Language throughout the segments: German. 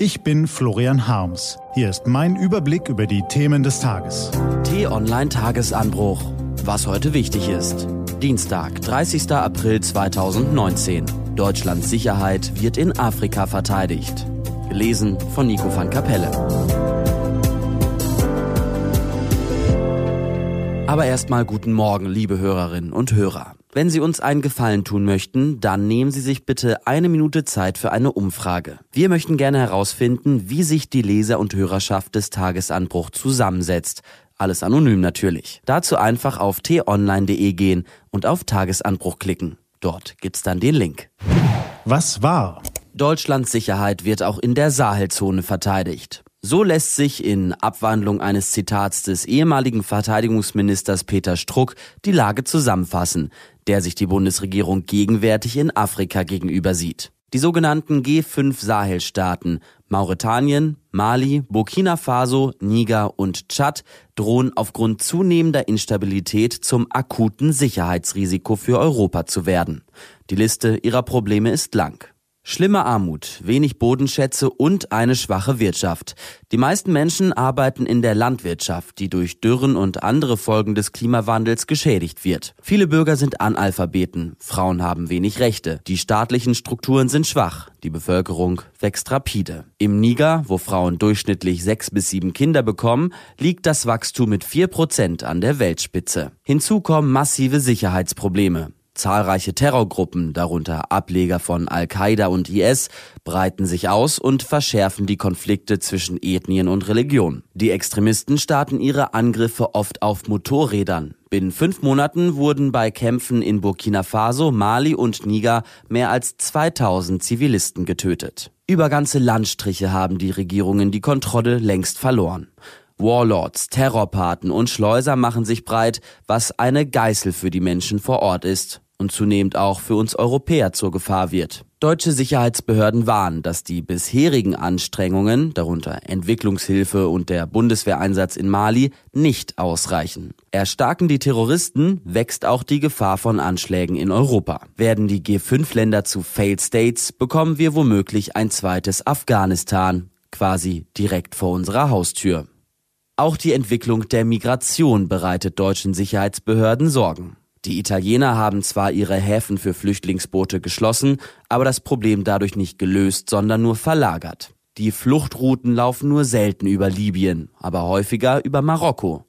Ich bin Florian Harms. Hier ist mein Überblick über die Themen des Tages. T-Online Tagesanbruch. Was heute wichtig ist. Dienstag, 30. April 2019. Deutschlands Sicherheit wird in Afrika verteidigt. Gelesen von Nico van Kapelle. Aber erstmal guten Morgen, liebe Hörerinnen und Hörer. Wenn Sie uns einen Gefallen tun möchten, dann nehmen Sie sich bitte eine Minute Zeit für eine Umfrage. Wir möchten gerne herausfinden, wie sich die Leser- und Hörerschaft des Tagesanbruch zusammensetzt. Alles anonym natürlich. Dazu einfach auf t-online.de gehen und auf Tagesanbruch klicken. Dort gibt's dann den Link. Was war? Deutschlands Sicherheit wird auch in der Sahelzone verteidigt. So lässt sich in Abwandlung eines Zitats des ehemaligen Verteidigungsministers Peter Struck die Lage zusammenfassen, der sich die Bundesregierung gegenwärtig in Afrika gegenüber sieht. Die sogenannten G5 Sahelstaaten Mauretanien, Mali, Burkina Faso, Niger und Tschad drohen aufgrund zunehmender Instabilität zum akuten Sicherheitsrisiko für Europa zu werden. Die Liste ihrer Probleme ist lang. Schlimme Armut, wenig Bodenschätze und eine schwache Wirtschaft. Die meisten Menschen arbeiten in der Landwirtschaft, die durch Dürren und andere Folgen des Klimawandels geschädigt wird. Viele Bürger sind Analphabeten, Frauen haben wenig Rechte, die staatlichen Strukturen sind schwach, die Bevölkerung wächst rapide. Im Niger, wo Frauen durchschnittlich sechs bis sieben Kinder bekommen, liegt das Wachstum mit vier Prozent an der Weltspitze. Hinzu kommen massive Sicherheitsprobleme. Zahlreiche Terrorgruppen, darunter Ableger von Al-Qaida und IS, breiten sich aus und verschärfen die Konflikte zwischen Ethnien und Religionen. Die Extremisten starten ihre Angriffe oft auf Motorrädern. Binnen fünf Monaten wurden bei Kämpfen in Burkina Faso, Mali und Niger mehr als 2000 Zivilisten getötet. Über ganze Landstriche haben die Regierungen die Kontrolle längst verloren. Warlords, Terrorpaten und Schleuser machen sich breit, was eine Geißel für die Menschen vor Ort ist und zunehmend auch für uns Europäer zur Gefahr wird. Deutsche Sicherheitsbehörden warnen, dass die bisherigen Anstrengungen, darunter Entwicklungshilfe und der Bundeswehreinsatz in Mali, nicht ausreichen. Erstarken die Terroristen, wächst auch die Gefahr von Anschlägen in Europa. Werden die G5-Länder zu Failed States, bekommen wir womöglich ein zweites Afghanistan, quasi direkt vor unserer Haustür. Auch die Entwicklung der Migration bereitet deutschen Sicherheitsbehörden Sorgen. Die Italiener haben zwar ihre Häfen für Flüchtlingsboote geschlossen, aber das Problem dadurch nicht gelöst, sondern nur verlagert. Die Fluchtrouten laufen nur selten über Libyen, aber häufiger über Marokko.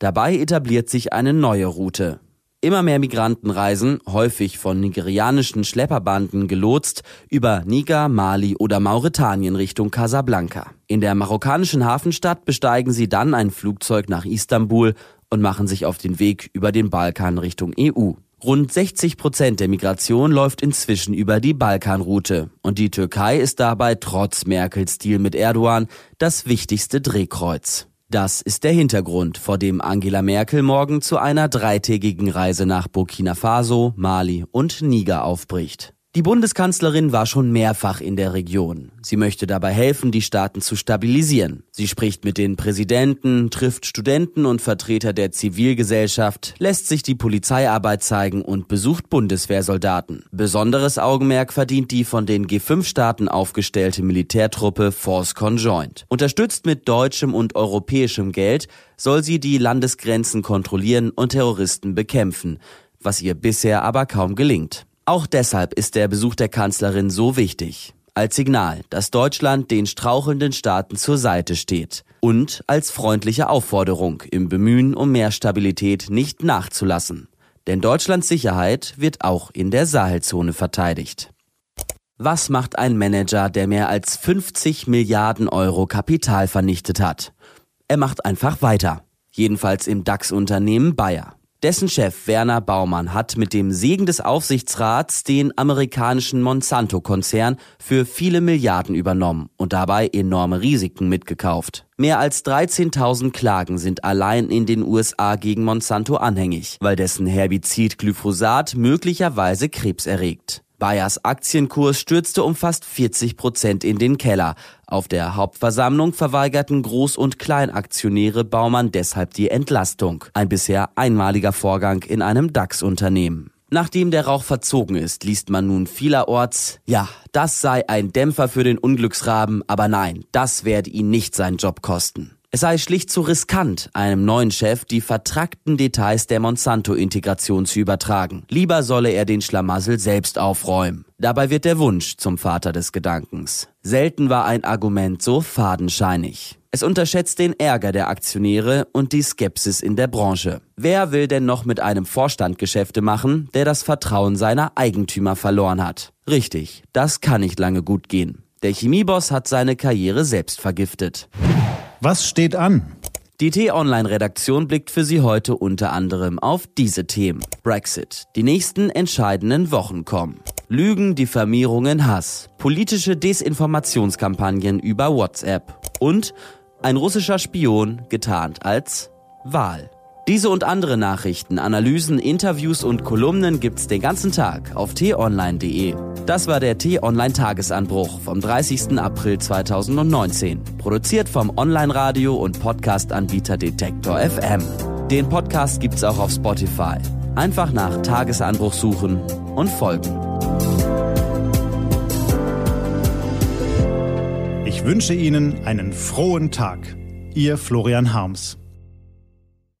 Dabei etabliert sich eine neue Route. Immer mehr Migranten reisen, häufig von nigerianischen Schlepperbanden gelotst, über Niger, Mali oder Mauretanien Richtung Casablanca. In der marokkanischen Hafenstadt besteigen sie dann ein Flugzeug nach Istanbul und machen sich auf den Weg über den Balkan Richtung EU. Rund 60 Prozent der Migration läuft inzwischen über die Balkanroute. Und die Türkei ist dabei trotz Merkels Deal mit Erdogan das wichtigste Drehkreuz. Das ist der Hintergrund, vor dem Angela Merkel morgen zu einer dreitägigen Reise nach Burkina Faso, Mali und Niger aufbricht. Die Bundeskanzlerin war schon mehrfach in der Region. Sie möchte dabei helfen, die Staaten zu stabilisieren. Sie spricht mit den Präsidenten, trifft Studenten und Vertreter der Zivilgesellschaft, lässt sich die Polizeiarbeit zeigen und besucht Bundeswehrsoldaten. Besonderes Augenmerk verdient die von den G5-Staaten aufgestellte Militärtruppe Force Conjoint. Unterstützt mit deutschem und europäischem Geld soll sie die Landesgrenzen kontrollieren und Terroristen bekämpfen, was ihr bisher aber kaum gelingt. Auch deshalb ist der Besuch der Kanzlerin so wichtig. Als Signal, dass Deutschland den strauchelnden Staaten zur Seite steht. Und als freundliche Aufforderung, im Bemühen um mehr Stabilität nicht nachzulassen. Denn Deutschlands Sicherheit wird auch in der Sahelzone verteidigt. Was macht ein Manager, der mehr als 50 Milliarden Euro Kapital vernichtet hat? Er macht einfach weiter. Jedenfalls im DAX-Unternehmen Bayer. Dessen Chef Werner Baumann hat mit dem Segen des Aufsichtsrats den amerikanischen Monsanto-Konzern für viele Milliarden übernommen und dabei enorme Risiken mitgekauft. Mehr als 13.000 Klagen sind allein in den USA gegen Monsanto anhängig, weil dessen Herbizid Glyphosat möglicherweise Krebs erregt. Bayers Aktienkurs stürzte um fast 40 Prozent in den Keller. Auf der Hauptversammlung verweigerten Groß- und Kleinaktionäre Baumann deshalb die Entlastung. Ein bisher einmaliger Vorgang in einem DAX-Unternehmen. Nachdem der Rauch verzogen ist, liest man nun vielerorts, ja, das sei ein Dämpfer für den Unglücksraben, aber nein, das werde ihn nicht seinen Job kosten. Es sei schlicht zu riskant, einem neuen Chef die vertrackten Details der Monsanto-Integration zu übertragen. Lieber solle er den Schlamassel selbst aufräumen. Dabei wird der Wunsch zum Vater des Gedankens. Selten war ein Argument so fadenscheinig. Es unterschätzt den Ärger der Aktionäre und die Skepsis in der Branche. Wer will denn noch mit einem Vorstand Geschäfte machen, der das Vertrauen seiner Eigentümer verloren hat? Richtig, das kann nicht lange gut gehen. Der Chemieboss hat seine Karriere selbst vergiftet. Was steht an? Die T-Online-Redaktion blickt für Sie heute unter anderem auf diese Themen. Brexit. Die nächsten entscheidenden Wochen kommen. Lügen, Diffamierungen, Hass. Politische Desinformationskampagnen über WhatsApp. Und ein russischer Spion getarnt als Wahl. Diese und andere Nachrichten, Analysen, Interviews und Kolumnen gibt's den ganzen Tag auf t-online.de. Das war der T-Online Tagesanbruch vom 30. April 2019, produziert vom Online-Radio und Podcast-Anbieter Detektor FM. Den Podcast gibt's auch auf Spotify. Einfach nach Tagesanbruch suchen und folgen. Ich wünsche Ihnen einen frohen Tag. Ihr Florian Harms.